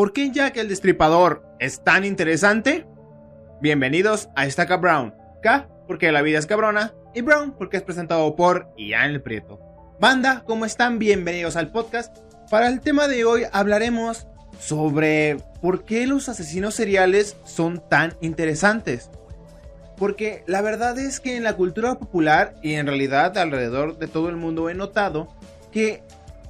¿Por qué Jack el Destripador es tan interesante? Bienvenidos a Estaca Brown. K porque la vida es cabrona y Brown porque es presentado por Ian el Prieto. Banda, ¿cómo están? Bienvenidos al podcast. Para el tema de hoy hablaremos sobre por qué los asesinos seriales son tan interesantes. Porque la verdad es que en la cultura popular y en realidad alrededor de todo el mundo he notado que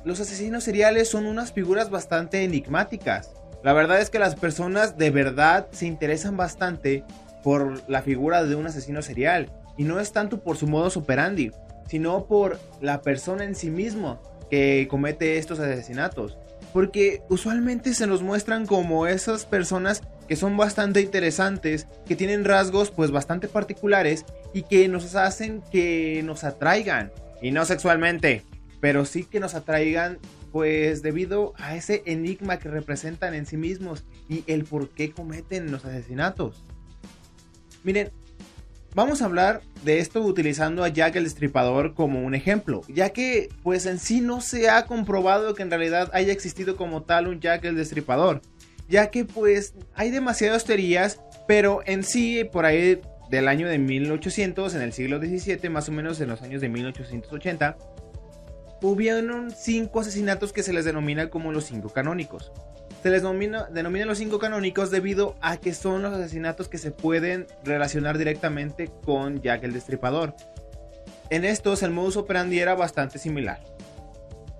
los asesinos seriales son unas figuras bastante enigmáticas. La verdad es que las personas de verdad se interesan bastante por la figura de un asesino serial. Y no es tanto por su modus operandi, sino por la persona en sí mismo que comete estos asesinatos. Porque usualmente se nos muestran como esas personas que son bastante interesantes, que tienen rasgos pues bastante particulares y que nos hacen que nos atraigan. Y no sexualmente, pero sí que nos atraigan pues debido a ese enigma que representan en sí mismos y el por qué cometen los asesinatos. Miren, vamos a hablar de esto utilizando a Jack el Destripador como un ejemplo, ya que pues en sí no se ha comprobado que en realidad haya existido como tal un Jack el Destripador, ya que pues hay demasiadas teorías, pero en sí por ahí del año de 1800, en el siglo XVII, más o menos en los años de 1880, hubieron cinco asesinatos que se les denomina como los cinco canónicos. Se les denomina, los cinco canónicos debido a que son los asesinatos que se pueden relacionar directamente con Jack el Destripador. En estos el modus operandi era bastante similar.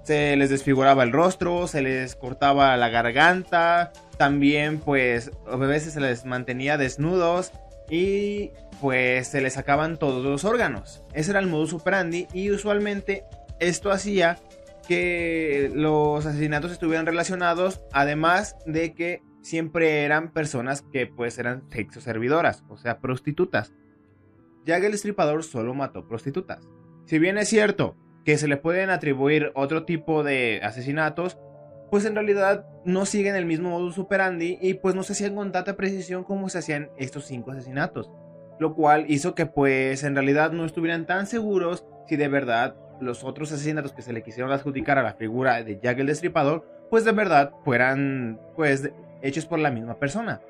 Se les desfiguraba el rostro, se les cortaba la garganta, también pues a veces se les mantenía desnudos y pues se les sacaban todos los órganos. Ese era el modus operandi y usualmente esto hacía que los asesinatos estuvieran relacionados, además de que siempre eran personas que pues eran sexo servidoras, o sea, prostitutas. Jack el Destripador solo mató prostitutas. Si bien es cierto que se le pueden atribuir otro tipo de asesinatos, pues en realidad no siguen el mismo modus operandi y pues no se hacían con tanta precisión como se hacían estos cinco asesinatos. Lo cual hizo que pues en realidad no estuvieran tan seguros si de verdad los otros asesinatos que se le quisieron adjudicar a la figura de Jack el Destripador, pues de verdad fueran pues hechos por la misma persona.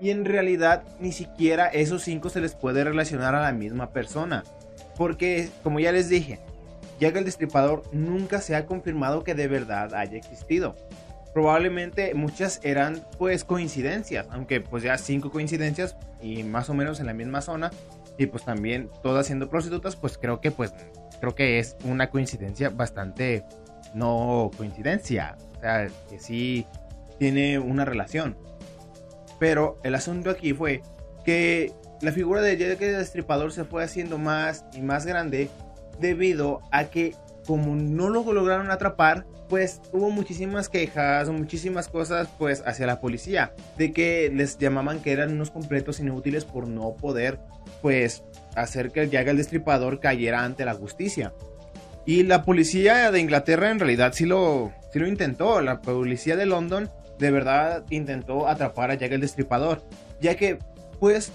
Y en realidad ni siquiera esos cinco se les puede relacionar a la misma persona. Porque, como ya les dije, Jack el Destripador nunca se ha confirmado que de verdad haya existido. Probablemente muchas eran pues coincidencias, aunque pues ya cinco coincidencias y más o menos en la misma zona y pues también todas siendo prostitutas, pues creo que pues creo que es una coincidencia bastante no coincidencia, o sea, que sí tiene una relación. Pero el asunto aquí fue que la figura de Jack el Destripador se fue haciendo más y más grande debido a que como no lo lograron atrapar, pues hubo muchísimas quejas, muchísimas cosas pues hacia la policía, de que les llamaban que eran unos completos inútiles por no poder pues hacer que Jack el Destripador cayera ante la justicia. Y la policía de Inglaterra en realidad sí lo, sí lo intentó. La policía de London de verdad intentó atrapar a Jack el Destripador. Ya que, pues,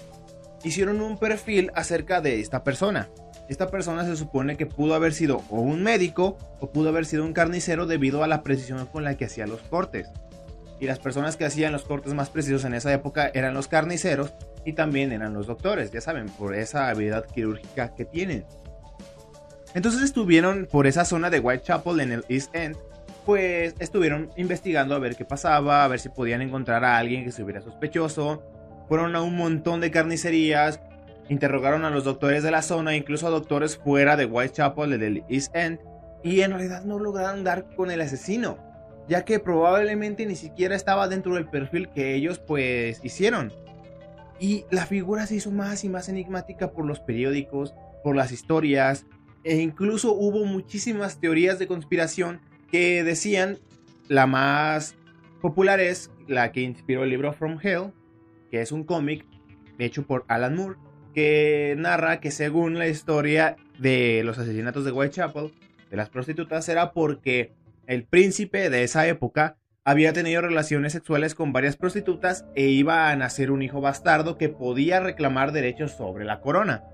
hicieron un perfil acerca de esta persona. Esta persona se supone que pudo haber sido o un médico o pudo haber sido un carnicero debido a la precisión con la que hacía los cortes. Y las personas que hacían los cortes más precisos en esa época eran los carniceros y también eran los doctores, ya saben, por esa habilidad quirúrgica que tienen. Entonces estuvieron por esa zona de Whitechapel en el East End, pues estuvieron investigando a ver qué pasaba, a ver si podían encontrar a alguien que estuviera sospechoso. Fueron a un montón de carnicerías, interrogaron a los doctores de la zona, incluso a doctores fuera de Whitechapel, del East End, y en realidad no lograron dar con el asesino, ya que probablemente ni siquiera estaba dentro del perfil que ellos pues hicieron. Y la figura se hizo más y más enigmática por los periódicos, por las historias, e incluso hubo muchísimas teorías de conspiración que decían, la más popular es la que inspiró el libro From Hell, que es un cómic hecho por Alan Moore, que narra que según la historia de los asesinatos de Whitechapel, de las prostitutas, era porque el príncipe de esa época había tenido relaciones sexuales con varias prostitutas e iba a nacer un hijo bastardo que podía reclamar derechos sobre la corona.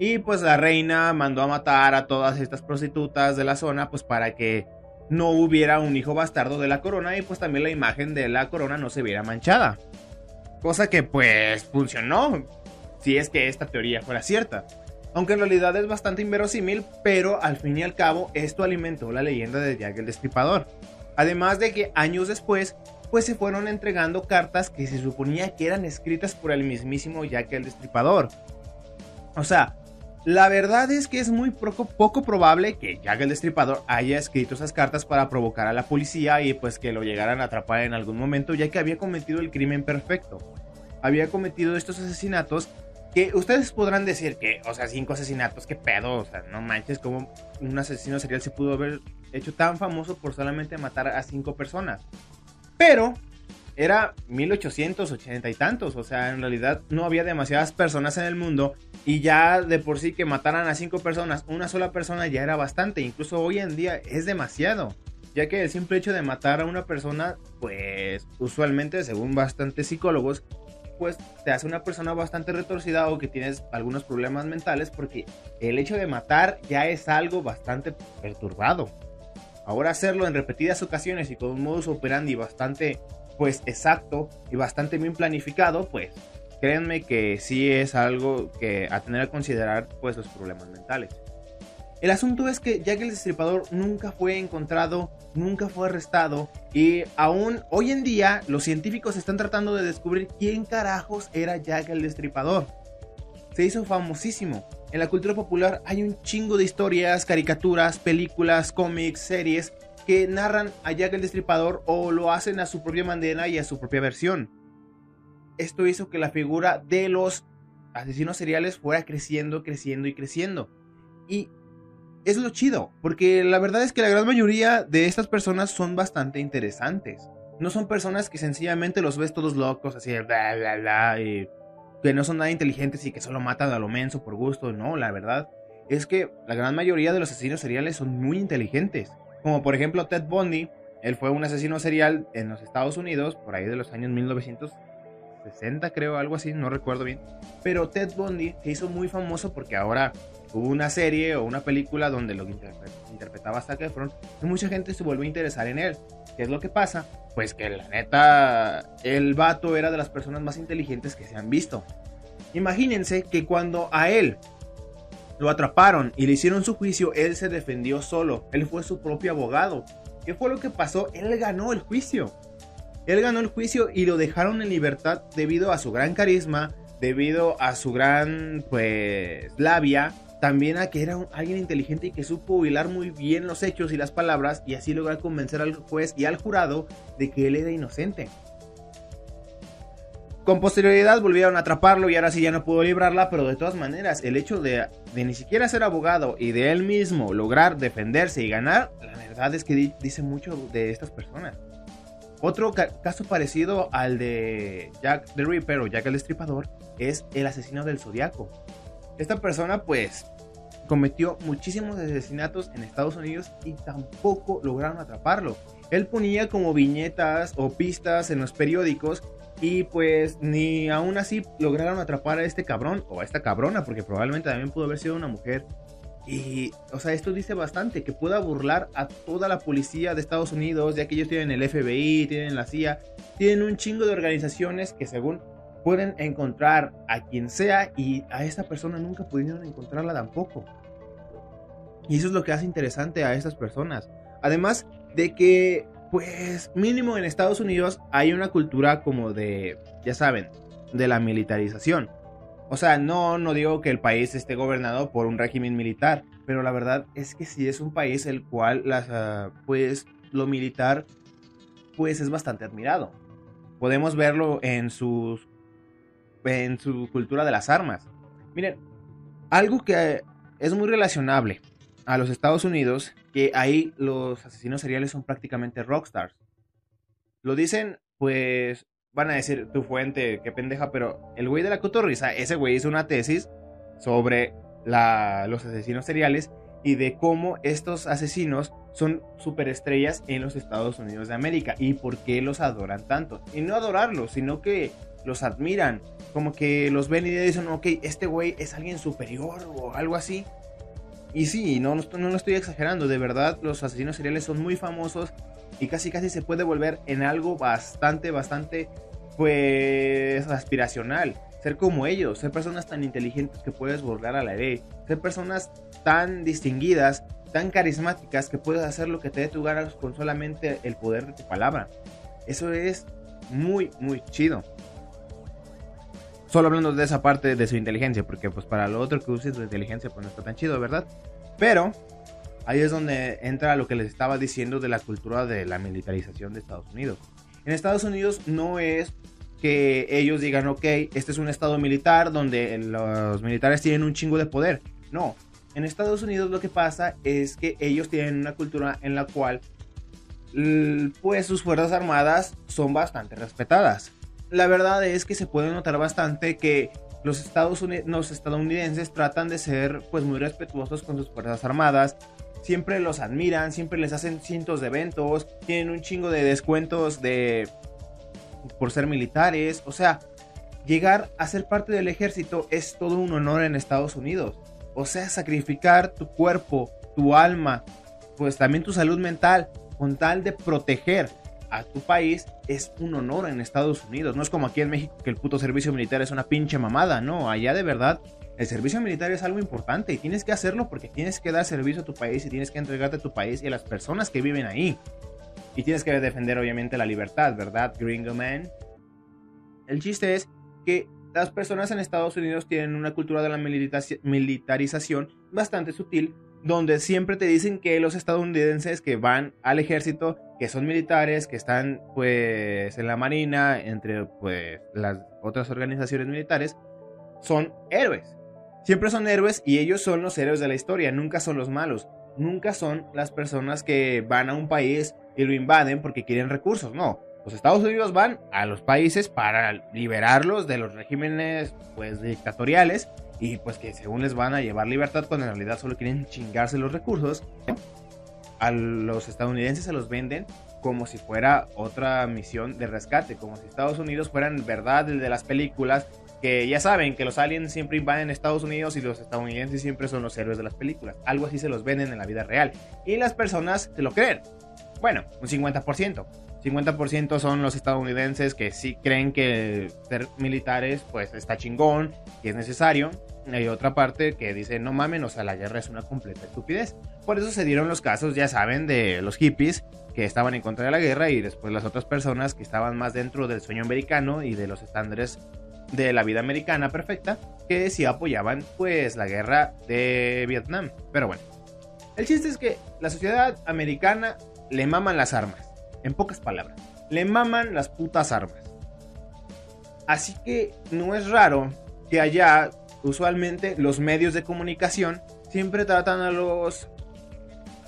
Y pues la reina mandó a matar a todas estas prostitutas de la zona pues para que no hubiera un hijo bastardo de la corona y pues también la imagen de la corona no se viera manchada. Cosa que pues funcionó, si es que esta teoría fuera cierta. Aunque en realidad es bastante inverosímil, pero al fin y al cabo esto alimentó la leyenda de Jack el Destripador. Además de que años después, pues se fueron entregando cartas que se suponía que eran escritas por el mismísimo Jack el Destripador. O sea, la verdad es que es muy poco, probable que Jack el Destripador haya escrito esas cartas para provocar a la policía y pues que lo llegaran a atrapar en algún momento, ya que había cometido el crimen perfecto. Había cometido estos asesinatos que ustedes podrán decir que, o sea, cinco asesinatos, qué pedo, o sea, no manches, como un asesino serial se pudo haber hecho tan famoso por solamente matar a cinco personas. Pero era 1880 y tantos, o sea, en realidad no había demasiadas personas en el mundo y ya de por sí que mataran a cinco personas, una sola persona ya era bastante, incluso hoy en día es demasiado, ya que el simple hecho de matar a una persona, pues usualmente, según bastantes psicólogos, pues te hace una persona bastante retorcida o que tienes algunos problemas mentales porque el hecho de matar ya es algo bastante perturbado. Ahora hacerlo en repetidas ocasiones y con un modus operandi bastante pues exacto y bastante bien planificado, pues créanme que sí es algo que a tener a considerar pues los problemas mentales. El asunto es que Jack el Destripador nunca fue encontrado, nunca fue arrestado y aún hoy en día los científicos están tratando de descubrir quién carajos era Jack el Destripador. Se hizo famosísimo. En la cultura popular hay un chingo de historias, caricaturas, películas, cómics, series que narran a Jack el Destripador o lo hacen a su propia manera y a su propia versión. Esto hizo que la figura de los asesinos seriales fuera creciendo, creciendo y creciendo. Y es lo chido, porque la verdad es que la gran mayoría de estas personas son bastante interesantes. No son personas que sencillamente los ves todos locos, así, bla, bla, bla, y que no son nada inteligentes y que solo matan a lo menso por gusto. No, la verdad es que la gran mayoría de los asesinos seriales son muy inteligentes. Como por ejemplo Ted Bundy, él fue un asesino serial en los Estados Unidos, por ahí de los años 1960 creo, algo así, no recuerdo bien. Pero Ted Bundy se hizo muy famoso porque ahora una serie o una película donde lo interpretaba Zac Efron y mucha gente se volvió a interesar en él. ¿Qué es lo que pasa? Pues que la neta, el vato era de las personas más inteligentes que se han visto. Imagínense que cuando a él lo atraparon y le hicieron su juicio, él se defendió solo. Él fue su propio abogado. ¿Qué fue lo que pasó? Él ganó el juicio. Él ganó el juicio y lo dejaron en libertad debido a su gran carisma, debido a su gran, pues, labia, también a que era alguien inteligente y que supo hilar muy bien los hechos y las palabras y así lograr convencer al juez y al jurado de que él era inocente. Con posterioridad volvieron a atraparlo y ahora sí ya no pudo librarla, pero de todas maneras, el hecho de, ni siquiera ser abogado y de él mismo lograr defenderse y ganar, la verdad es que dice mucho de estas personas. Otro caso parecido al de Jack the Ripper o Jack el Destripador es el asesino del Zodiaco. Esta persona pues cometió muchísimos asesinatos en Estados Unidos y tampoco lograron atraparlo. Él ponía como viñetas o pistas en los periódicos y pues ni aún así lograron atrapar a este cabrón o a esta cabrona, porque probablemente también pudo haber sido una mujer. Y, o sea, esto dice bastante, que pueda burlar a toda la policía de Estados Unidos, ya que ellos tienen el FBI, tienen la CIA, tienen un chingo de organizaciones que según pueden encontrar a quien sea y a esta persona nunca pudieron encontrarla tampoco. Y eso es lo que hace interesante a estas personas. Además de que pues mínimo en Estados Unidos hay una cultura como de, ya saben, de la militarización. O sea, no, no digo que el país esté gobernado por un régimen militar, pero la verdad es que sí es un país el cual, ah, pues, lo militar, pues es bastante admirado. Podemos verlo en sus, en su cultura de las armas. Miren, algo que es muy relacionable a los Estados Unidos que ahí los asesinos seriales son prácticamente rockstars. Lo dicen, pues van a decir tu fuente, qué pendeja, pero el güey de la cotorriza, ese güey hizo una tesis sobre los asesinos seriales y de cómo estos asesinos son superestrellas en los Estados Unidos de América y por qué los adoran tanto. Y no adorarlos, sino que los admiran, como que los ven y dicen, ok, este güey es alguien superior o algo así. Y sí, no, no, no estoy exagerando, de verdad los asesinos seriales son muy famosos y casi casi se puede volver en algo bastante, bastante, pues, aspiracional. Ser como ellos, ser personas tan inteligentes que puedes burlar a la ley, ser personas tan distinguidas, tan carismáticas que puedes hacer lo que te dé tu gana con solamente el poder de tu palabra. Eso es muy, muy chido. Solo hablando de esa parte de su inteligencia, porque pues para lo otro que uses tu inteligencia pues no está tan chido, ¿verdad? Pero ahí es donde entra lo que les estaba diciendo de la cultura de la militarización de Estados Unidos. En Estados Unidos no es que ellos digan, ok, este es un estado militar donde los militares tienen un chingo de poder. No, en Estados Unidos lo que pasa es que ellos tienen una cultura en la cual pues sus fuerzas armadas son bastante respetadas. La verdad es que se puede notar bastante que los, Estados Unidos, los estadounidenses tratan de ser pues muy respetuosos con sus fuerzas armadas, siempre los admiran, siempre les hacen cientos de eventos, tienen un chingo de descuentos de por ser militares, o sea, llegar a ser parte del ejército es todo un honor en Estados Unidos. O sea, sacrificar tu cuerpo, tu alma, pues también tu salud mental con tal de proteger a tu país es un honor en Estados Unidos. No es como aquí en México que el puto servicio militar es una pinche mamada, no, allá de verdad el servicio militar es algo importante y tienes que hacerlo porque tienes que dar servicio a tu país y tienes que entregarte a tu país y a las personas que viven ahí. Y tienes que defender obviamente la libertad, ¿verdad, Gringo Man? El chiste es que las personas en Estados Unidos tienen una cultura de la militarización bastante sutil, donde siempre te dicen que los estadounidenses que van al ejército, que son militares, que están pues en la marina, entre pues las otras organizaciones militares, son héroes. Siempre son héroes y ellos son los héroes de la historia, nunca son los malos, nunca son las personas que van a un país y lo invaden porque quieren recursos, no. Los Estados Unidos van a los países para liberarlos de los regímenes pues dictatoriales y pues que según les van a llevar libertad cuando en realidad solo quieren chingarse los recursos. A los estadounidenses se los venden como si fuera otra misión de rescate, como si Estados Unidos fueran verdad el de las películas que ya saben que los aliens siempre invaden Estados Unidos y los estadounidenses siempre son los héroes de las películas. Algo así se los venden en la vida real. Y las personas se lo creen. Bueno, un 50%. 50% son los estadounidenses que sí creen que ser militares pues está chingón, y es necesario. Hay otra parte que dice, no mamen, o sea, la guerra es una completa estupidez. Por eso se dieron los casos, ya saben, de los hippies que estaban en contra de la guerra y después las otras personas que estaban más dentro del sueño americano y de los estándares de la vida americana perfecta que sí apoyaban pues la guerra de Vietnam. Pero bueno, el chiste es que la sociedad americana le maman las armas. En pocas palabras, le maman las putas armas. Así que no es raro que allá usualmente los medios de comunicación siempre tratan a los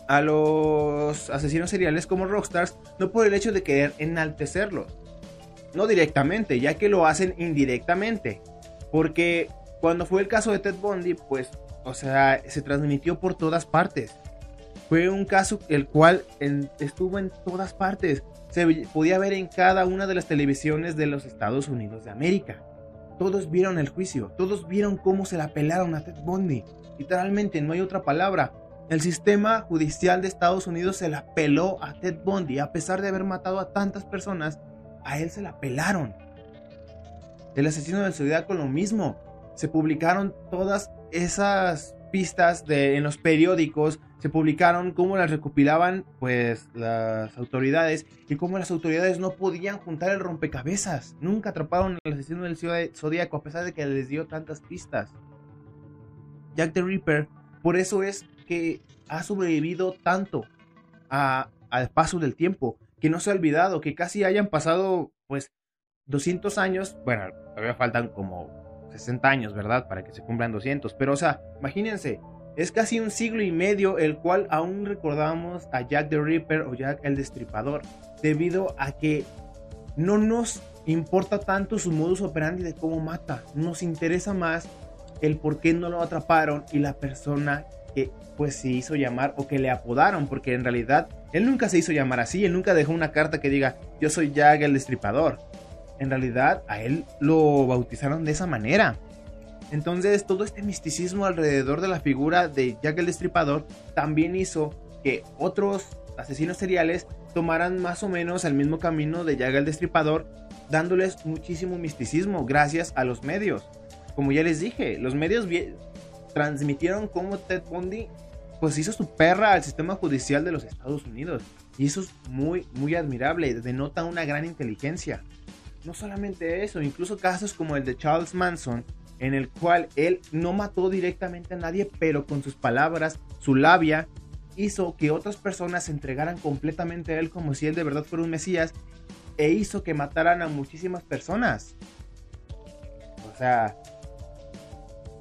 a los asesinos seriales como rockstars no por el hecho de querer enaltecerlos, no directamente, ya que lo hacen indirectamente. Porque cuando fue el caso de Ted Bundy, pues, o sea, se transmitió por todas partes. Fue un caso el cual estuvo en todas partes. Se podía ver en cada una de las televisiones de los Estados Unidos de América. Todos vieron el juicio, todos vieron cómo se la pelaron a Ted Bundy. Literalmente, no hay otra palabra. El sistema judicial de Estados Unidos se la peló a Ted Bundy a pesar de haber matado a tantas personas a él se la pelaron. El asesino del Zodíaco lo mismo. Se publicaron todas esas pistas de, en los periódicos, se publicaron cómo las recopilaban pues las autoridades y cómo las autoridades no podían juntar el rompecabezas. Nunca atraparon al asesino del Zodíaco a pesar de que les dio tantas pistas. Jack the Ripper, por eso es que ha sobrevivido tanto al paso del tiempo que no se ha olvidado, que casi hayan pasado pues 200 años, bueno, todavía faltan como 60 años, ¿verdad? Para que se cumplan 200, pero o sea, imagínense, es casi un siglo y medio el cual aún recordamos a Jack the Ripper o Jack el Destripador, debido a que no nos importa tanto su modus operandi de cómo mata, nos interesa más el por qué no lo atraparon y la persona que pues se hizo llamar o que le apodaron, porque en realidad él nunca se hizo llamar así, él nunca dejó una carta que diga yo soy Jack el Destripador. En realidad a él lo bautizaron de esa manera. Entonces todo este misticismo alrededor de la figura de Jack el Destripador también hizo que otros asesinos seriales tomaran más o menos el mismo camino de Jack el Destripador, dándoles muchísimo misticismo gracias a los medios. Como ya les dije, los medios transmitieron cómo Ted Bundy pues hizo su perra al sistema judicial de los Estados Unidos. Y eso es muy, muy admirable, denota una gran inteligencia. No solamente eso, incluso casos como el de Charles Manson, en el cual él no mató directamente a nadie, pero con sus palabras, su labia, hizo que otras personas se entregaran completamente a él como si él de verdad fuera un Mesías, e hizo que mataran a muchísimas personas. O sea,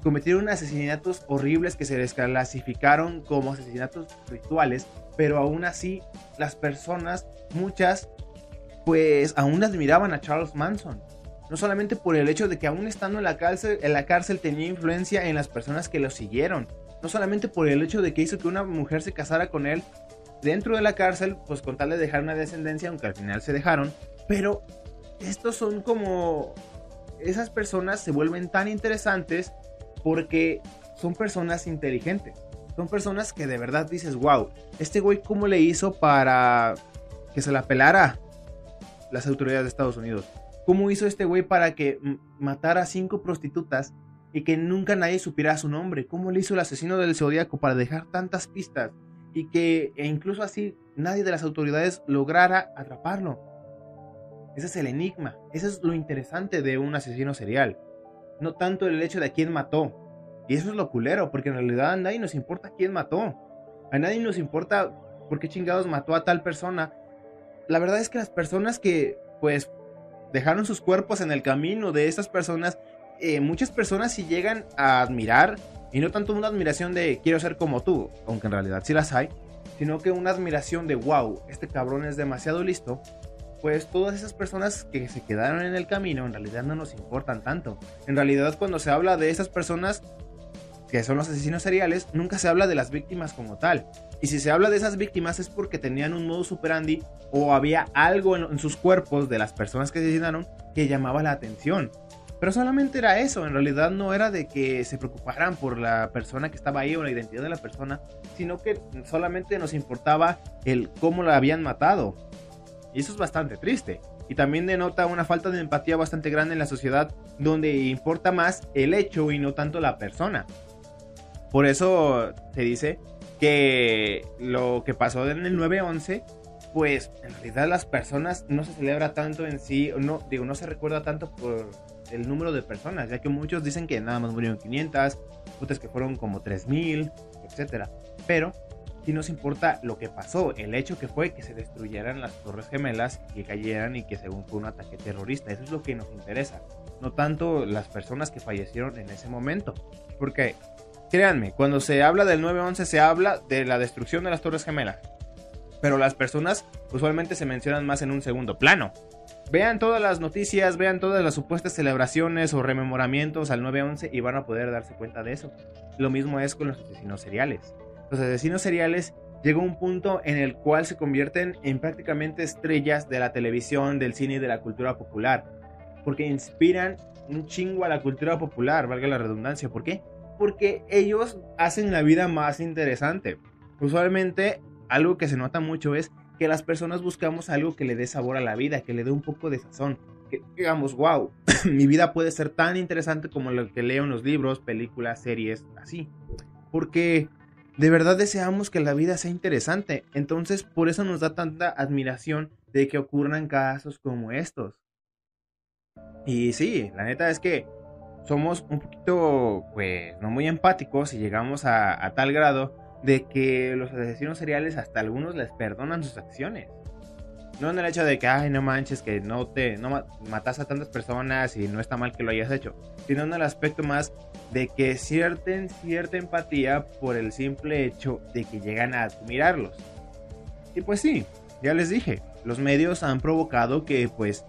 cometieron asesinatos horribles que se desclasificaron como asesinatos rituales, pero aún así las personas, muchas, pues aún admiraban a Charles Manson. No solamente por el hecho de que aún estando en la cárcel, en la cárcel tenía influencia en las personas que lo siguieron. No solamente por el hecho de que hizo que una mujer se casara con él dentro de la cárcel, pues con tal de dejar una descendencia, aunque al final se dejaron. Pero estos son como... Esas personas se vuelven tan interesantes porque son personas inteligentes. Son personas que de verdad dices, wow, este güey cómo le hizo para que se la pelara las autoridades de Estados Unidos. ¿Cómo hizo este güey para que matara a cinco prostitutas y que nunca nadie supiera su nombre? ¿Cómo le hizo el asesino del zodiaco para dejar tantas pistas y que e incluso así nadie de las autoridades lograra atraparlo? Ese es el enigma, ese es lo interesante de un asesino serial no tanto el hecho de quién mató. Y eso es lo culero, porque en realidad a nadie nos importa quién mató. A nadie nos importa por qué chingados mató a tal persona. La verdad es que las personas que, pues, dejaron sus cuerpos en el camino de esas personas, eh, muchas personas sí llegan a admirar, y no tanto una admiración de quiero ser como tú, aunque en realidad sí las hay, sino que una admiración de wow, este cabrón es demasiado listo pues todas esas personas que se quedaron en el camino en realidad no nos importan tanto. En realidad cuando se habla de esas personas que son los asesinos seriales, nunca se habla de las víctimas como tal. Y si se habla de esas víctimas es porque tenían un modo superandi o había algo en, sus cuerpos de las personas que asesinaron que llamaba la atención. Pero solamente era eso, en realidad no era de que se preocuparan por la persona que estaba ahí o la identidad de la persona, sino que solamente nos importaba el cómo la habían matado. Y eso es bastante triste. Y también denota una falta de empatía bastante grande en la sociedad donde importa más el hecho y no tanto la persona. Por eso se dice que lo que pasó en el 9-11, pues en realidad las personas no se celebra tanto en sí, no, digo, no se recuerda tanto por el número de personas, ya que muchos dicen que nada más murieron 500, otros que fueron como 3000, etc. Pero si nos importa lo que pasó, el hecho que fue que se destruyeran las torres gemelas, que cayeran y que según fue un ataque terrorista. Eso es lo que nos interesa, no tanto las personas que fallecieron en ese momento. Porque, créanme, cuando se habla del 9-11 se habla de la destrucción de las torres gemelas. Pero las personas usualmente se mencionan más en un segundo plano. Vean todas las noticias, vean todas las supuestas celebraciones o rememoramientos al 9-11 y van a poder darse cuenta de eso. Lo mismo es con los asesinos seriales los asesinos seriales llegó a un punto en el cual se convierten en prácticamente estrellas de la televisión, del cine y de la cultura popular. Porque inspiran un chingo a la cultura popular, valga la redundancia. ¿Por qué? Porque ellos hacen la vida más interesante. Usualmente algo que se nota mucho es que las personas buscamos algo que le dé sabor a la vida, que le dé un poco de sazón. Que digamos, wow, mi vida puede ser tan interesante como lo que leo en los libros, películas, series, así. Porque de verdad deseamos que la vida sea interesante. Entonces, por eso nos da tanta admiración de que ocurran casos como estos. Y sí, la neta es que somos un poquito, pues, no muy empáticos y llegamos a, tal grado de que los asesinos seriales hasta algunos les perdonan sus acciones. No en el hecho de que, ay, no manches, que no te no matas a tantas personas y no está mal que lo hayas hecho, sino en el aspecto más de que cierten cierta empatía por el simple hecho de que llegan a admirarlos. Y pues sí, ya les dije, los medios han provocado que pues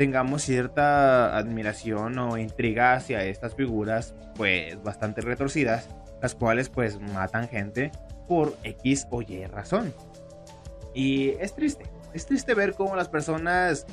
tengamos cierta admiración o intriga hacia estas figuras pues bastante retorcidas, las cuales pues matan gente por X o Y razón. Y es triste, es triste ver cómo las personas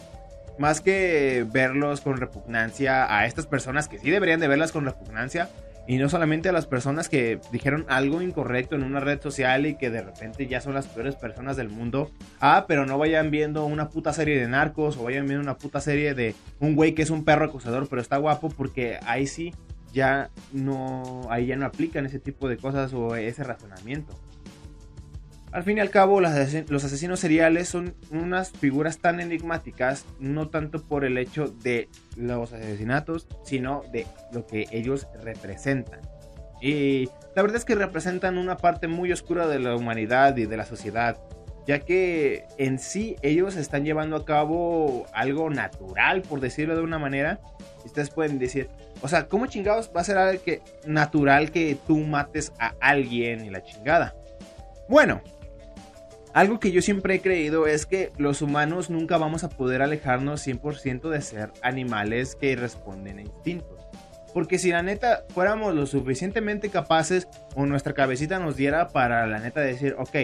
más que verlos con repugnancia a estas personas que sí deberían de verlas con repugnancia, y no solamente a las personas que dijeron algo incorrecto en una red social y que de repente ya son las peores personas del mundo. Ah, pero no vayan viendo una puta serie de narcos o vayan viendo una puta serie de un güey que es un perro acusador pero está guapo porque ahí sí ya no, ahí ya no aplican ese tipo de cosas o ese razonamiento. Al fin y al cabo, los asesinos seriales son unas figuras tan enigmáticas, no tanto por el hecho de los asesinatos, sino de lo que ellos representan. Y la verdad es que representan una parte muy oscura de la humanidad y de la sociedad, ya que en sí ellos están llevando a cabo algo natural, por decirlo de una manera. Ustedes pueden decir, o sea, ¿cómo chingados va a ser algo que natural que tú mates a alguien y la chingada? Bueno, algo que yo siempre he creído es que los humanos nunca vamos a poder alejarnos 100% de ser animales que responden a instintos. Porque si la neta fuéramos lo suficientemente capaces o nuestra cabecita nos diera para la neta decir, ok,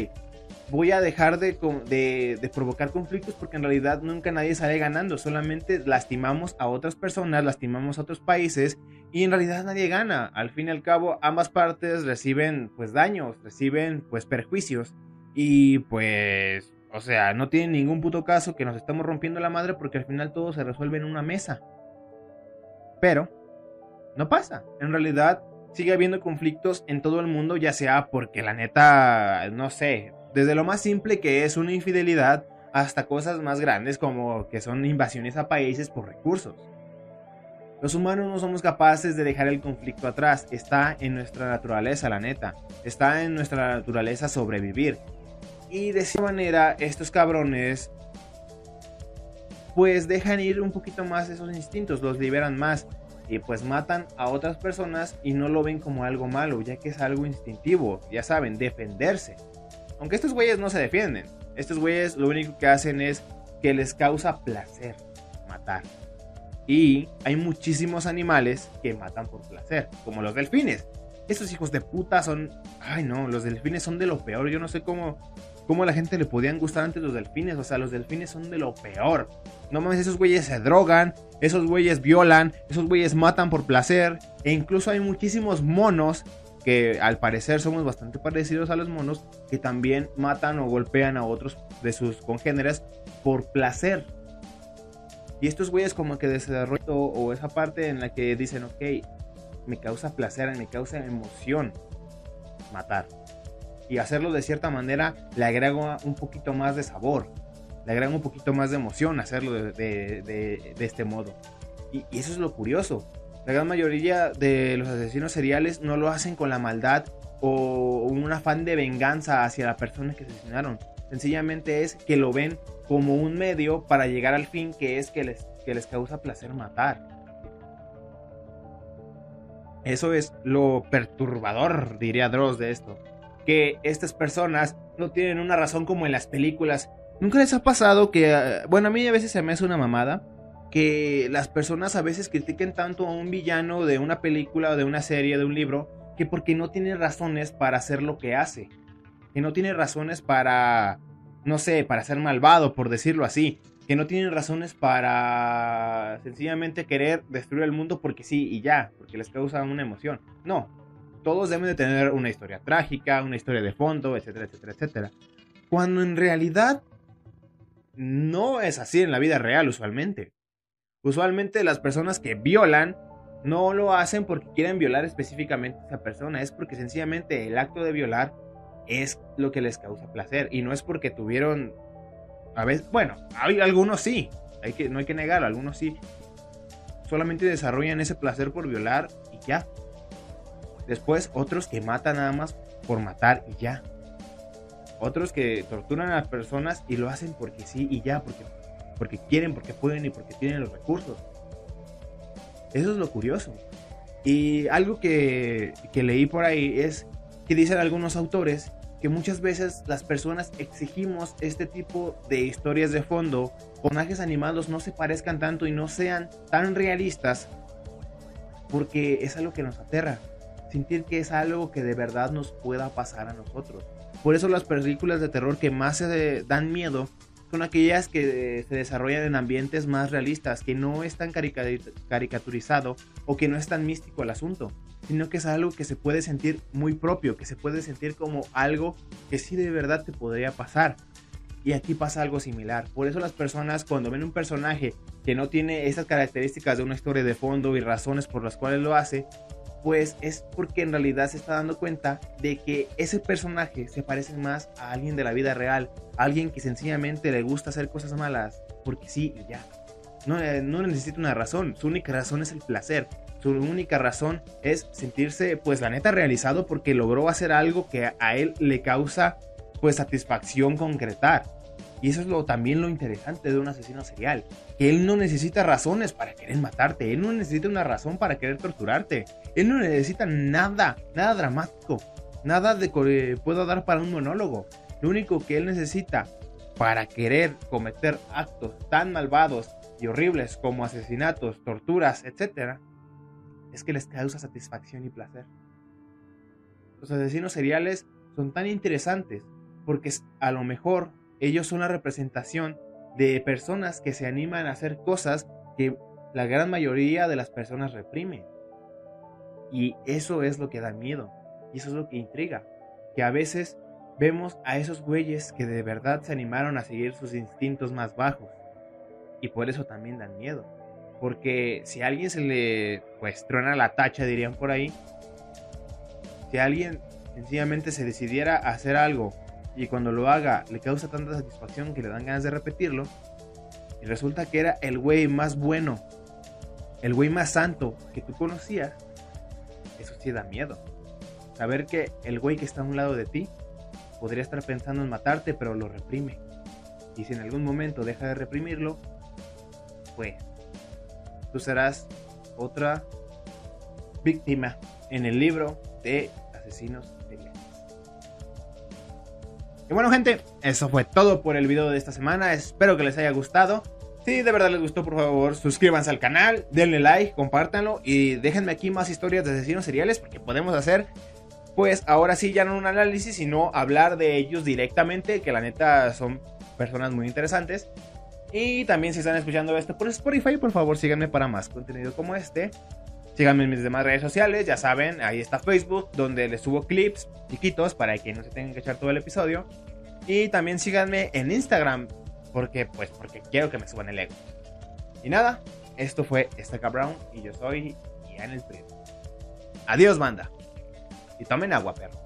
voy a dejar de, de, provocar conflictos porque en realidad nunca nadie sale ganando, solamente lastimamos a otras personas, lastimamos a otros países y en realidad nadie gana. Al fin y al cabo ambas partes reciben pues daños, reciben pues perjuicios y pues, o sea, no tiene ningún puto caso que nos estamos rompiendo la madre porque al final todo se resuelve en una mesa. Pero, no pasa. En realidad, sigue habiendo conflictos en todo el mundo, ya sea porque la neta, no sé, desde lo más simple que es una infidelidad hasta cosas más grandes como que son invasiones a países por recursos. Los humanos no somos capaces de dejar el conflicto atrás, está en nuestra naturaleza, la neta, está en nuestra naturaleza sobrevivir. Y de esa manera, estos cabrones, pues dejan ir un poquito más esos instintos, los liberan más. Y pues matan a otras personas y no lo ven como algo malo, ya que es algo instintivo, ya saben, defenderse. Aunque estos güeyes no se defienden, estos güeyes lo único que hacen es que les causa placer matar. Y hay muchísimos animales que matan por placer, como los delfines. Estos hijos de puta son... Ay no, los delfines son de lo peor. Yo no sé cómo cómo a la gente le podían gustar antes los delfines. O sea, los delfines son de lo peor. No mames, esos güeyes se drogan, esos güeyes violan, esos güeyes matan por placer. E incluso hay muchísimos monos que al parecer somos bastante parecidos a los monos que también matan o golpean a otros de sus congéneres por placer. Y estos güeyes como que desarrollan o esa parte en la que dicen, ok, me causa placer, me causa emoción matar y hacerlo de cierta manera le agrega un poquito más de sabor, le agrega un poquito más de emoción hacerlo de, este modo. Y, eso es lo curioso. La gran mayoría de los asesinos seriales no lo hacen con la maldad o un afán de venganza hacia la persona que asesinaron. Sencillamente es que lo ven como un medio para llegar al fin que es que les, que les causa placer matar. Eso es lo perturbador, diría Dross, de esto que estas personas no tienen una razón como en las películas. ¿Nunca les ha pasado que, eh, bueno, a mí a veces se me hace una mamada, que las personas a veces critiquen tanto a un villano de una película o de una serie, de un libro, que porque no tiene razones para hacer lo que hace? Que no tiene razones para, no sé, para ser malvado, por decirlo así. Que no tienen razones para sencillamente querer destruir el mundo porque sí y ya, porque les causa una emoción. No, todos deben de tener una historia trágica, una historia de fondo, etcétera, etcétera, etcétera. Cuando en realidad no es así en la vida real usualmente. Usualmente las personas que violan no lo hacen porque quieren violar específicamente a esa persona, es porque sencillamente el acto de violar es lo que les causa placer y no es porque tuvieron a veces, bueno, hay algunos sí, hay que no hay que negarlo, algunos sí. Solamente desarrollan ese placer por violar y ya. Después otros que matan nada más por matar y ya. Otros que torturan a las personas y lo hacen porque sí y ya, porque, porque quieren, porque pueden y porque tienen los recursos. Eso es lo curioso. Y algo que, que leí por ahí es que dicen algunos autores que muchas veces las personas exigimos este tipo de historias de fondo, personajes animados no se parezcan tanto y no sean tan realistas, porque es algo que nos aterra sentir que es algo que de verdad nos pueda pasar a nosotros. Por eso las películas de terror que más se dan miedo son aquellas que se desarrollan en ambientes más realistas, que no es tan caricaturizado o que no es tan místico el asunto, sino que es algo que se puede sentir muy propio, que se puede sentir como algo que sí de verdad te podría pasar. Y aquí pasa algo similar. Por eso las personas cuando ven un personaje que no tiene esas características de una historia de fondo y razones por las cuales lo hace, pues es porque en realidad se está dando cuenta de que ese personaje se parece más a alguien de la vida real, alguien que sencillamente le gusta hacer cosas malas, porque sí y ya. No, eh, no necesita una razón, su única razón es el placer, su única razón es sentirse pues la neta realizado porque logró hacer algo que a él le causa pues satisfacción concretar. Y eso es lo, también lo interesante de un asesino serial. Que él no necesita razones para querer matarte. Él no necesita una razón para querer torturarte. Él no necesita nada, nada dramático. Nada de que pueda dar para un monólogo. Lo único que él necesita para querer cometer actos tan malvados y horribles como asesinatos, torturas, etc., es que les causa satisfacción y placer. Los asesinos seriales son tan interesantes porque a lo mejor ellos son la representación de personas que se animan a hacer cosas que la gran mayoría de las personas reprimen. Y eso es lo que da miedo. Y eso es lo que intriga. Que a veces vemos a esos güeyes que de verdad se animaron a seguir sus instintos más bajos. Y por eso también dan miedo. Porque si a alguien se le pues truena la tacha, dirían por ahí. Si alguien sencillamente se decidiera a hacer algo y cuando lo haga le causa tanta satisfacción que le dan ganas de repetirlo, y resulta que era el güey más bueno, el güey más santo que tú conocías, eso sí da miedo. Saber que el güey que está a un lado de ti podría estar pensando en matarte, pero lo reprime. Y si en algún momento deja de reprimirlo, pues tú serás otra víctima en el libro de asesinos bueno gente, eso fue todo por el video de esta semana, espero que les haya gustado. Si de verdad les gustó, por favor, suscríbanse al canal, denle like, compártanlo y déjenme aquí más historias de asesinos seriales porque podemos hacer, pues ahora sí ya no un análisis, sino hablar de ellos directamente, que la neta son personas muy interesantes. Y también si están escuchando esto por Spotify, por favor síganme para más contenido como este. Síganme en mis demás redes sociales, ya saben, ahí está Facebook, donde les subo clips chiquitos para que no se tengan que echar todo el episodio. Y también síganme en Instagram, porque pues porque quiero que me suban el ego. Y nada, esto fue Estaca Brown y yo soy Ian el Adiós banda. Y tomen agua, perros.